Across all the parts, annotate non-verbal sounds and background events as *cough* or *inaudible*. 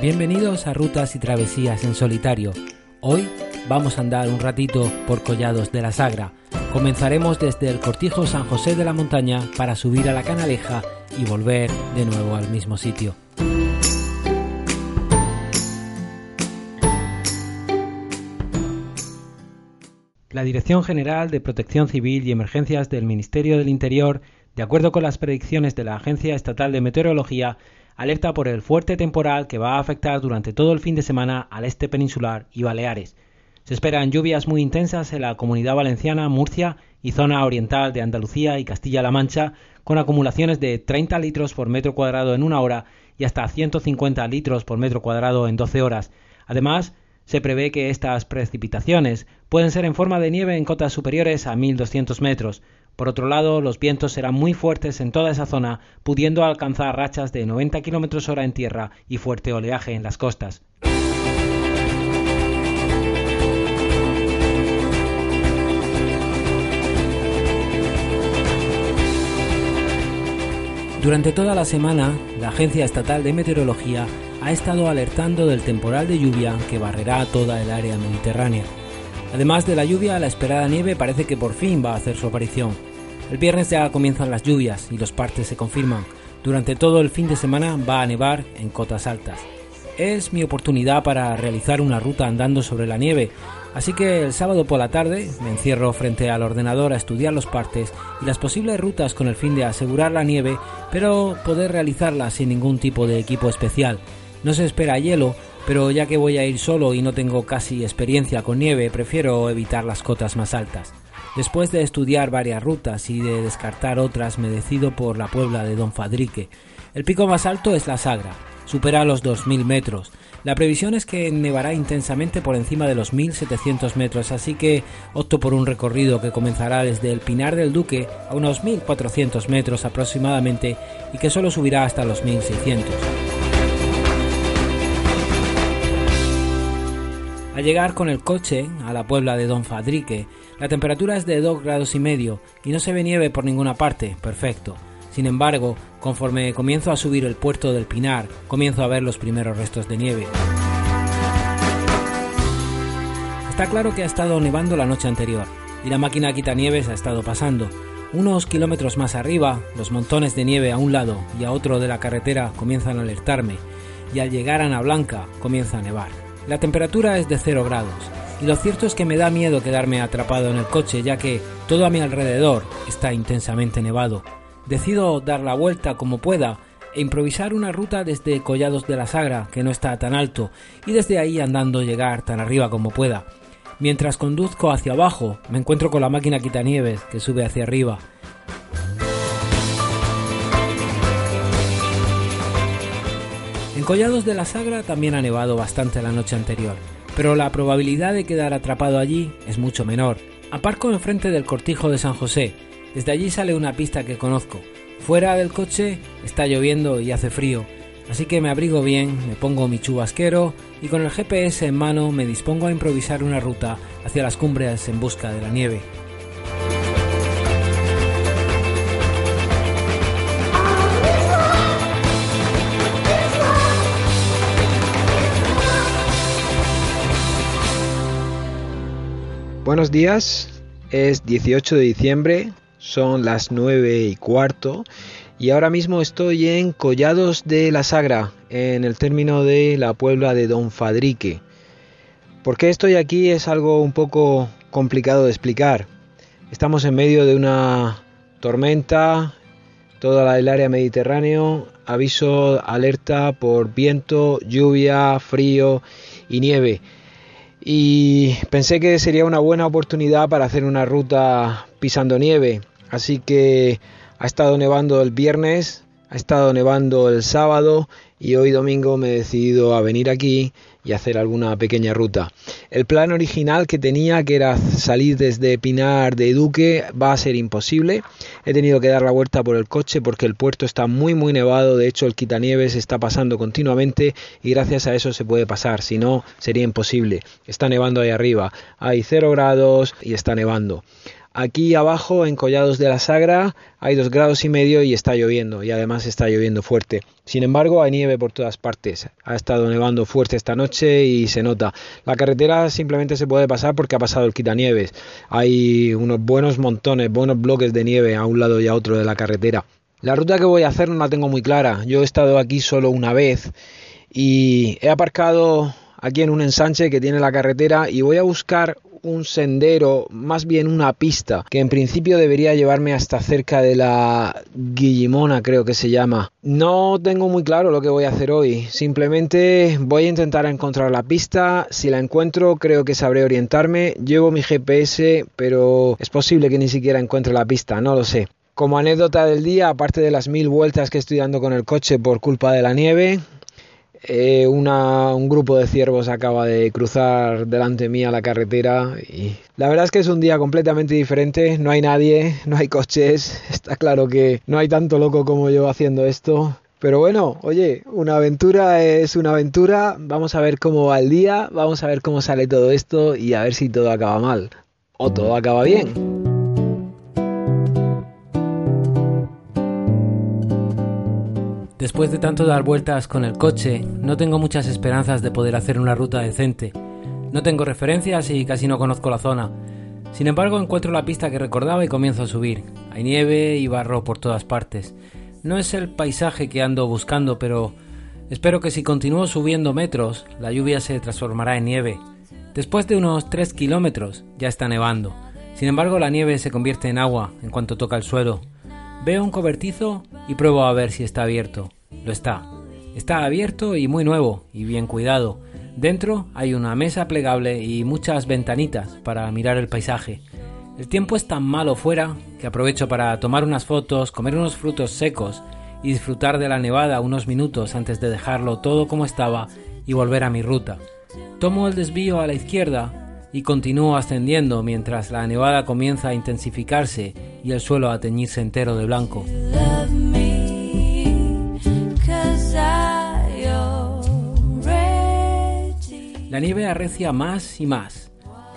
Bienvenidos a Rutas y Travesías en Solitario. Hoy vamos a andar un ratito por Collados de la Sagra. Comenzaremos desde el Cortijo San José de la Montaña para subir a la Canaleja y volver de nuevo al mismo sitio. La Dirección General de Protección Civil y Emergencias del Ministerio del Interior, de acuerdo con las predicciones de la Agencia Estatal de Meteorología, alerta por el fuerte temporal que va a afectar durante todo el fin de semana al este peninsular y Baleares. Se esperan lluvias muy intensas en la Comunidad Valenciana, Murcia y zona oriental de Andalucía y Castilla-La Mancha, con acumulaciones de 30 litros por metro cuadrado en una hora y hasta 150 litros por metro cuadrado en 12 horas. Además, se prevé que estas precipitaciones pueden ser en forma de nieve en cotas superiores a 1200 metros, por otro lado, los vientos serán muy fuertes en toda esa zona, pudiendo alcanzar rachas de 90 km hora en tierra y fuerte oleaje en las costas. Durante toda la semana, la Agencia Estatal de Meteorología ha estado alertando del temporal de lluvia que barrerá toda el área mediterránea. Además de la lluvia, la esperada nieve parece que por fin va a hacer su aparición. El viernes ya comienzan las lluvias y los partes se confirman. Durante todo el fin de semana va a nevar en cotas altas. Es mi oportunidad para realizar una ruta andando sobre la nieve, así que el sábado por la tarde me encierro frente al ordenador a estudiar los partes y las posibles rutas con el fin de asegurar la nieve, pero poder realizarla sin ningún tipo de equipo especial. No se espera hielo, pero ya que voy a ir solo y no tengo casi experiencia con nieve, prefiero evitar las cotas más altas. Después de estudiar varias rutas y de descartar otras, me decido por la Puebla de Don Fadrique. El pico más alto es la Sagra, supera los 2.000 metros. La previsión es que nevará intensamente por encima de los 1.700 metros, así que opto por un recorrido que comenzará desde el Pinar del Duque a unos 1.400 metros aproximadamente y que solo subirá hasta los 1.600. Al llegar con el coche a la Puebla de Don Fadrique, la temperatura es de 2 grados y medio y no se ve nieve por ninguna parte, perfecto. Sin embargo, conforme comienzo a subir el puerto del Pinar, comienzo a ver los primeros restos de nieve. Está claro que ha estado nevando la noche anterior y la máquina quitanieves ha estado pasando. Unos kilómetros más arriba, los montones de nieve a un lado y a otro de la carretera comienzan a alertarme y al llegar a Ana Blanca comienza a nevar. La temperatura es de 0 grados y lo cierto es que me da miedo quedarme atrapado en el coche ya que todo a mi alrededor está intensamente nevado. Decido dar la vuelta como pueda e improvisar una ruta desde Collados de la Sagra, que no está tan alto, y desde ahí andando llegar tan arriba como pueda. Mientras conduzco hacia abajo, me encuentro con la máquina quitanieves que sube hacia arriba. En Collados de la Sagra también ha nevado bastante la noche anterior pero la probabilidad de quedar atrapado allí es mucho menor. Aparco enfrente del cortijo de San José. Desde allí sale una pista que conozco. Fuera del coche está lloviendo y hace frío, así que me abrigo bien, me pongo mi chubasquero y con el GPS en mano me dispongo a improvisar una ruta hacia las cumbres en busca de la nieve. Buenos días, es 18 de diciembre, son las 9 y cuarto y ahora mismo estoy en Collados de la Sagra, en el término de la Puebla de Don Fadrique. ¿Por qué estoy aquí? Es algo un poco complicado de explicar. Estamos en medio de una tormenta, toda el área mediterráneo, aviso, alerta por viento, lluvia, frío y nieve y pensé que sería una buena oportunidad para hacer una ruta pisando nieve. Así que ha estado nevando el viernes, ha estado nevando el sábado y hoy domingo me he decidido a venir aquí y hacer alguna pequeña ruta. El plan original que tenía, que era salir desde Pinar de Duque, va a ser imposible. He tenido que dar la vuelta por el coche porque el puerto está muy muy nevado, de hecho el quitanieves está pasando continuamente y gracias a eso se puede pasar, si no sería imposible. Está nevando ahí arriba, hay 0 grados y está nevando. Aquí abajo, en Collados de la Sagra, hay dos grados y medio y está lloviendo, y además está lloviendo fuerte. Sin embargo, hay nieve por todas partes. Ha estado nevando fuerte esta noche y se nota. La carretera simplemente se puede pasar porque ha pasado el quitanieves. Hay unos buenos montones, buenos bloques de nieve a un lado y a otro de la carretera. La ruta que voy a hacer no la tengo muy clara. Yo he estado aquí solo una vez y he aparcado aquí en un ensanche que tiene la carretera y voy a buscar un sendero, más bien una pista, que en principio debería llevarme hasta cerca de la Guillimona, creo que se llama. No tengo muy claro lo que voy a hacer hoy, simplemente voy a intentar encontrar la pista, si la encuentro creo que sabré orientarme, llevo mi GPS, pero es posible que ni siquiera encuentre la pista, no lo sé. Como anécdota del día, aparte de las mil vueltas que estoy dando con el coche por culpa de la nieve, eh, un grupo de ciervos acaba de cruzar delante mía la carretera y la verdad es que es un día completamente diferente, no hay nadie, no hay coches, *laughs* está claro que no hay tanto loco como yo haciendo esto. Pero bueno, oye, una aventura es una aventura, vamos a ver cómo va el día, vamos a ver cómo sale todo esto y a ver si todo acaba mal. O todo acaba bien. Después de tanto dar vueltas con el coche, no tengo muchas esperanzas de poder hacer una ruta decente. No tengo referencias y casi no conozco la zona. Sin embargo, encuentro la pista que recordaba y comienzo a subir. Hay nieve y barro por todas partes. No es el paisaje que ando buscando, pero espero que si continúo subiendo metros, la lluvia se transformará en nieve. Después de unos 3 kilómetros, ya está nevando. Sin embargo, la nieve se convierte en agua en cuanto toca el suelo. Veo un cobertizo y pruebo a ver si está abierto. Lo está. Está abierto y muy nuevo y bien cuidado. Dentro hay una mesa plegable y muchas ventanitas para mirar el paisaje. El tiempo es tan malo fuera que aprovecho para tomar unas fotos, comer unos frutos secos y disfrutar de la nevada unos minutos antes de dejarlo todo como estaba y volver a mi ruta. Tomo el desvío a la izquierda y continúo ascendiendo mientras la nevada comienza a intensificarse y el suelo a teñirse entero de blanco. La nieve arrecia más y más.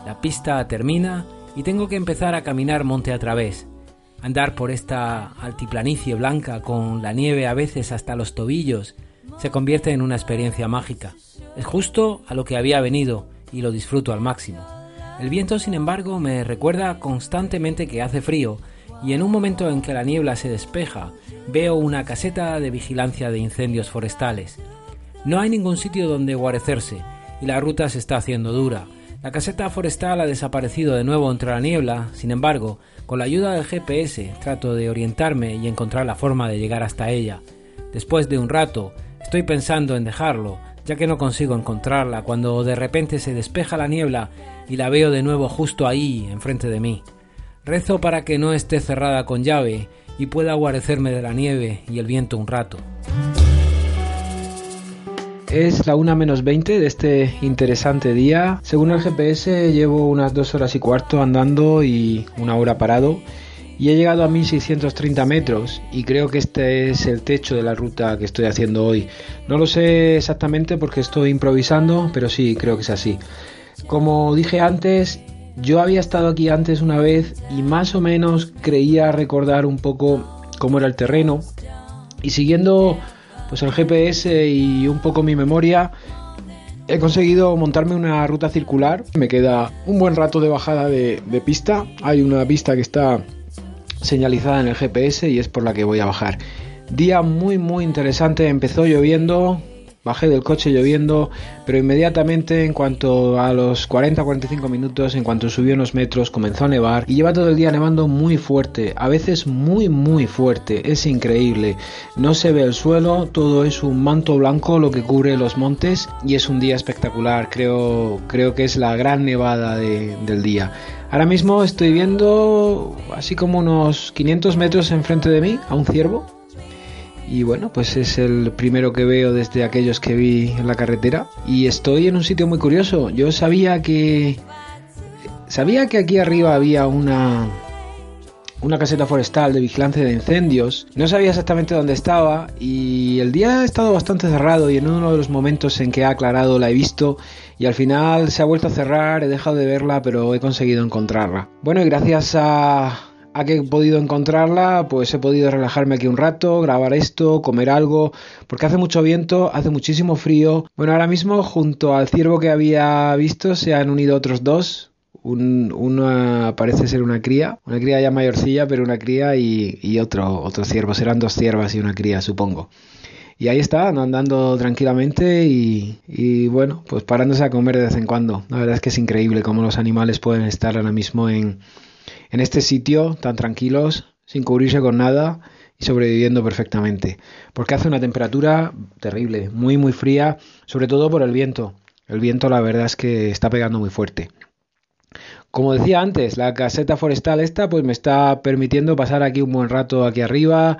La pista termina y tengo que empezar a caminar monte a través. Andar por esta altiplanicie blanca con la nieve a veces hasta los tobillos se convierte en una experiencia mágica. Es justo a lo que había venido y lo disfruto al máximo. El viento, sin embargo, me recuerda constantemente que hace frío y en un momento en que la niebla se despeja, veo una caseta de vigilancia de incendios forestales. No hay ningún sitio donde guarecerse y la ruta se está haciendo dura. La caseta forestal ha desaparecido de nuevo entre la niebla, sin embargo, con la ayuda del GPS trato de orientarme y encontrar la forma de llegar hasta ella. Después de un rato, estoy pensando en dejarlo, ya que no consigo encontrarla cuando de repente se despeja la niebla y la veo de nuevo justo ahí, enfrente de mí. Rezo para que no esté cerrada con llave y pueda guarecerme de la nieve y el viento un rato. Es la 1 menos 20 de este interesante día. Según el GPS llevo unas dos horas y cuarto andando y una hora parado y he llegado a 1630 metros y creo que este es el techo de la ruta que estoy haciendo hoy. No lo sé exactamente porque estoy improvisando, pero sí, creo que es así. Como dije antes, yo había estado aquí antes una vez y más o menos creía recordar un poco cómo era el terreno y siguiendo pues el GPS y un poco mi memoria he conseguido montarme una ruta circular. Me queda un buen rato de bajada de, de pista. Hay una pista que está señalizada en el GPS y es por la que voy a bajar. Día muy muy interesante, empezó lloviendo, bajé del coche lloviendo, pero inmediatamente en cuanto a los 40-45 minutos, en cuanto subió unos metros, comenzó a nevar y lleva todo el día nevando muy fuerte, a veces muy muy fuerte, es increíble. No se ve el suelo, todo es un manto blanco lo que cubre los montes y es un día espectacular, creo, creo que es la gran nevada del día. Ahora mismo estoy viendo así como unos 500 metros enfrente de mí a un ciervo. Y bueno, pues es el primero que veo desde aquellos que vi en la carretera. Y estoy en un sitio muy curioso. Yo sabía que... Sabía que aquí arriba había una... una caseta forestal de vigilancia de incendios. No sabía exactamente dónde estaba y el día ha estado bastante cerrado y en uno de los momentos en que ha aclarado la he visto y al final se ha vuelto a cerrar, he dejado de verla pero he conseguido encontrarla. Bueno y gracias a a que he podido encontrarla, pues he podido relajarme aquí un rato, grabar esto, comer algo, porque hace mucho viento, hace muchísimo frío. Bueno, ahora mismo junto al ciervo que había visto se han unido otros dos. Un, una parece ser una cría, una cría ya mayorcilla, pero una cría y, otro, otro ciervo. Serán dos ciervas y una cría, supongo. Y ahí está, andando tranquilamente y, y, bueno, pues parándose a comer de vez en cuando. La verdad es que es increíble cómo los animales pueden estar ahora mismo en, en este sitio tan tranquilos, sin cubrirse con nada y sobreviviendo perfectamente. Porque hace una temperatura terrible, muy muy fría, sobre todo por el viento. El viento la verdad es que está pegando muy fuerte. Como decía antes, la caseta forestal esta pues me está permitiendo pasar aquí un buen rato aquí arriba,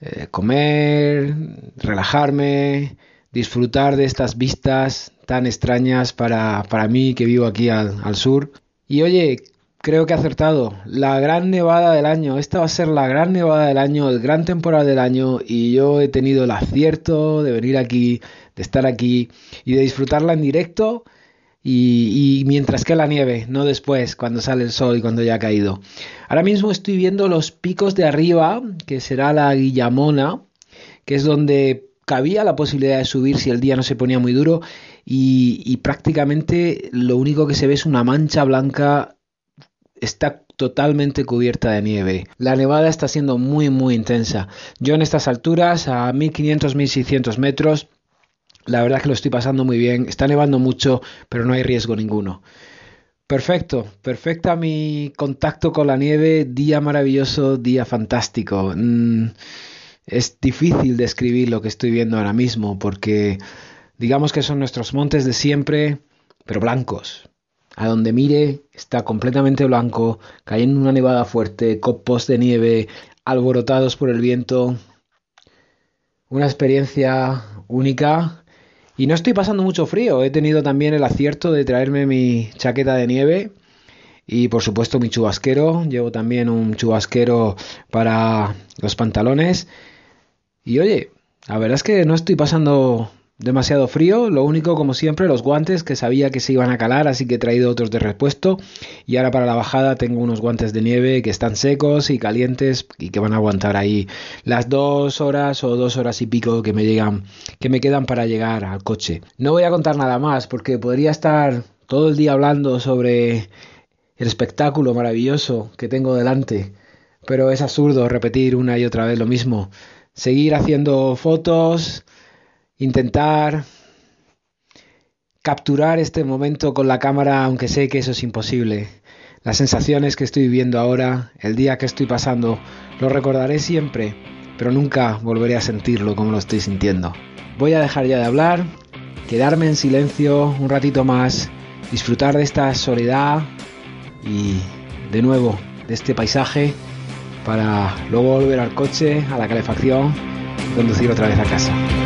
eh, comer, relajarme, disfrutar de estas vistas tan extrañas para, para mí que vivo aquí al, al sur. Y oye, creo que ha acertado. La gran nevada del año. Esta va a ser la gran nevada del año, el gran temporal del año. Y yo he tenido el acierto de venir aquí, de estar aquí y de disfrutarla en directo. Y, mientras que la nieve, no después, cuando sale el sol y cuando ya ha caído. Ahora mismo estoy viendo los picos de arriba, que será la Guillamona, que es donde cabía la posibilidad de subir si el día no se ponía muy duro. Y, y prácticamente lo único que se ve es una mancha blanca está totalmente cubierta de nieve. La nevada está siendo muy muy intensa. Yo en estas alturas, a 1500-1600 metros, la verdad es que lo estoy pasando muy bien. Está nevando mucho, pero no hay riesgo ninguno. Perfecto, perfecta mi contacto con la nieve, día maravilloso, día fantástico. Mm, es difícil describir lo que estoy viendo ahora mismo porque digamos que son nuestros montes de siempre, pero blancos, a donde mire está completamente blanco, cayendo una nevada fuerte, copos de nieve alborotados por el viento. Una experiencia única. Y no estoy pasando mucho frío. He tenido también el acierto de traerme mi chaqueta de nieve y por supuesto mi chubasquero. Llevo también un chubasquero para los pantalones. Y oye, la verdad es que no estoy pasando demasiado frío, lo único como siempre los guantes que sabía que se iban a calar, así que he traído otros de repuesto y ahora para la bajada tengo unos guantes de nieve que están secos y calientes y que van a aguantar ahí las dos horas o dos horas y pico que me llegan, que me quedan para llegar al coche. No voy a contar nada más porque podría estar todo el día hablando sobre el espectáculo maravilloso que tengo delante, pero es absurdo repetir una y otra vez lo mismo. Seguir haciendo fotos, intentar capturar este momento con la cámara, aunque sé que eso es imposible. Las sensaciones que estoy viviendo ahora, el día que estoy pasando, lo recordaré siempre, pero nunca volveré a sentirlo como lo estoy sintiendo. Voy a dejar ya de hablar, quedarme en silencio un ratito más, disfrutar de esta soledad y de nuevo de este paisaje para luego volver al coche, a la calefacción y conducir otra vez a casa.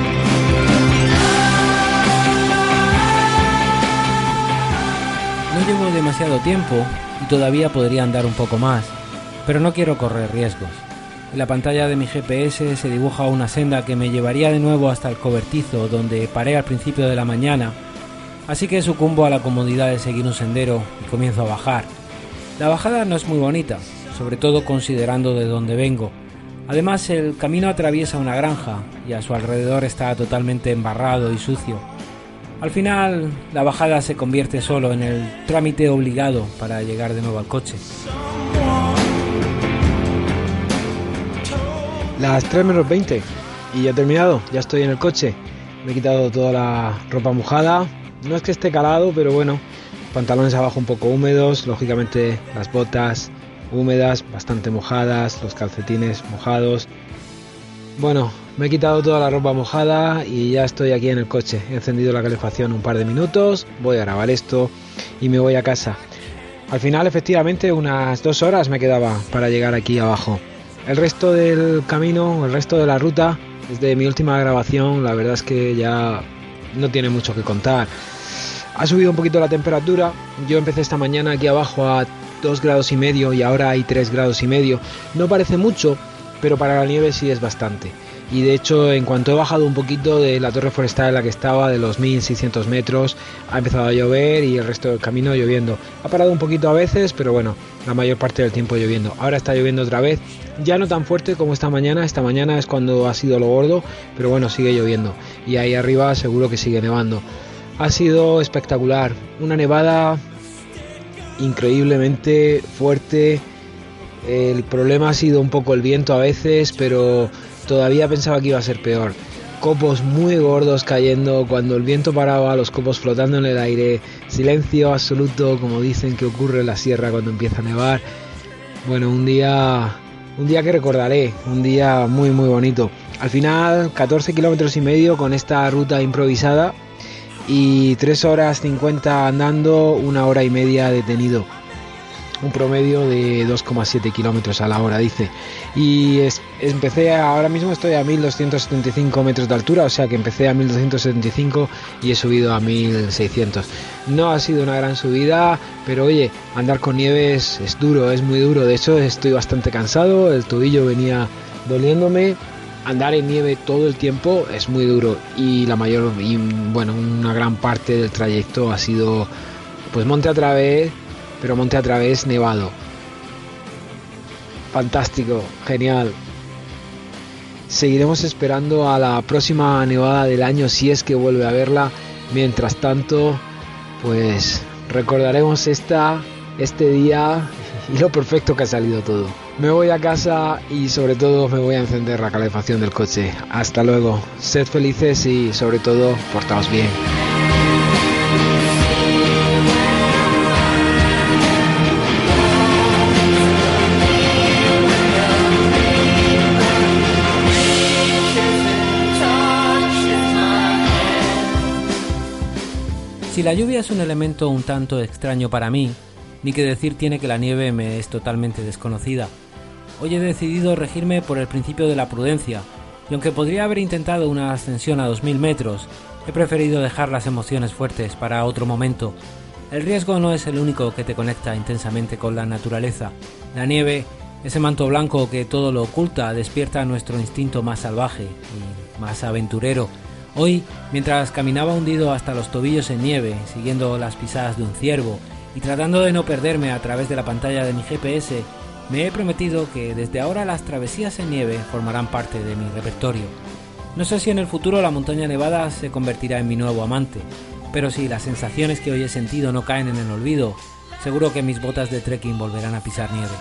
Demasiado tiempo y todavía podría andar un poco más, pero no quiero correr riesgos. En la pantalla de mi GPS se dibuja una senda que me llevaría de nuevo hasta el cobertizo donde paré al principio de la mañana, así que sucumbo a la comodidad de seguir un sendero y comienzo a bajar. La bajada no es muy bonita, sobre todo considerando de dónde vengo. Además el camino atraviesa una granja y a su alrededor está totalmente embarrado y sucio. Al final, la bajada se convierte solo en el trámite obligado para llegar de nuevo al coche. Las 3 menos 20 y ya he terminado, ya estoy en el coche. Me he quitado toda la ropa mojada. No es que esté calado, pero bueno, pantalones abajo un poco húmedos, lógicamente las botas húmedas, bastante mojadas, los calcetines mojados. Bueno, me he quitado toda la ropa mojada y ya estoy aquí en el coche. He encendido la calefacción un par de minutos, voy a grabar esto y me voy a casa. Al final, efectivamente, unas dos horas me quedaba para llegar aquí abajo. El resto del camino, el resto de la ruta, desde mi última grabación, la verdad es que ya no tiene mucho que contar. Ha subido un poquito la temperatura. Yo empecé esta mañana aquí abajo a 2 grados y medio y ahora hay 3 grados y medio. No parece mucho, pero para la nieve sí es bastante. Y de hecho, en cuanto he bajado un poquito de la torre forestal en la que estaba, de los 1600 metros, ha empezado a llover y el resto del camino lloviendo. Ha parado un poquito a veces, pero bueno, la mayor parte del tiempo lloviendo. Ahora está lloviendo otra vez, ya no tan fuerte como esta mañana. Esta mañana es cuando ha sido lo gordo, pero bueno, sigue lloviendo. Y ahí arriba seguro que sigue nevando. Ha sido espectacular, una nevada increíblemente fuerte. El problema ha sido un poco el viento a veces, pero todavía pensaba que iba a ser peor. Copos muy gordos cayendo, cuando el viento paraba, los copos flotando en el aire, silencio absoluto, como dicen que ocurre en la sierra cuando empieza a nevar. Bueno, un día, un día que recordaré, un día muy muy bonito. Al final, 14 kilómetros y medio con esta ruta improvisada y 3 horas 50 andando, una hora y media detenido un promedio de 2,7 kilómetros a la hora, dice. Y empecé, ahora mismo estoy a 1275 metros de altura, o sea que empecé a 1275 y he subido a 1600. No ha sido una gran subida, pero oye, andar con nieve es, duro, es muy duro. De hecho, estoy bastante cansado, el tobillo venía doliéndome. Andar en nieve todo el tiempo es muy duro y la mayor, bueno, una gran parte del trayecto ha sido pues monte a través pero monte a través nevado. Fantástico, genial. Seguiremos esperando a la próxima nevada del año si es que vuelve a verla. Mientras tanto, pues recordaremos esta, este día *laughs* y lo perfecto que ha salido todo. Me voy a casa y sobre todo me voy a encender la calefacción del coche. Hasta luego. Sed felices y sobre todo portaos bien. Si la lluvia es un elemento un tanto extraño para mí, ni que decir tiene que la nieve me es totalmente desconocida. Hoy he decidido regirme por el principio de la prudencia, y aunque podría haber intentado una ascensión a 2000 metros, he preferido dejar las emociones fuertes para otro momento. El riesgo no es el único que te conecta intensamente con la naturaleza. La nieve, ese manto blanco que todo lo oculta, despierta nuestro instinto más salvaje y más aventurero Hoy, mientras caminaba hundido hasta los tobillos en nieve, siguiendo las pisadas de un ciervo y tratando de no perderme a través de la pantalla de mi GPS, me he prometido que desde ahora las travesías en nieve formarán parte de mi repertorio. No sé si en el futuro la montaña nevada se convertirá en mi nuevo amante, pero si las sensaciones que hoy he sentido no caen en el olvido, seguro que mis botas de trekking volverán a pisar nieve.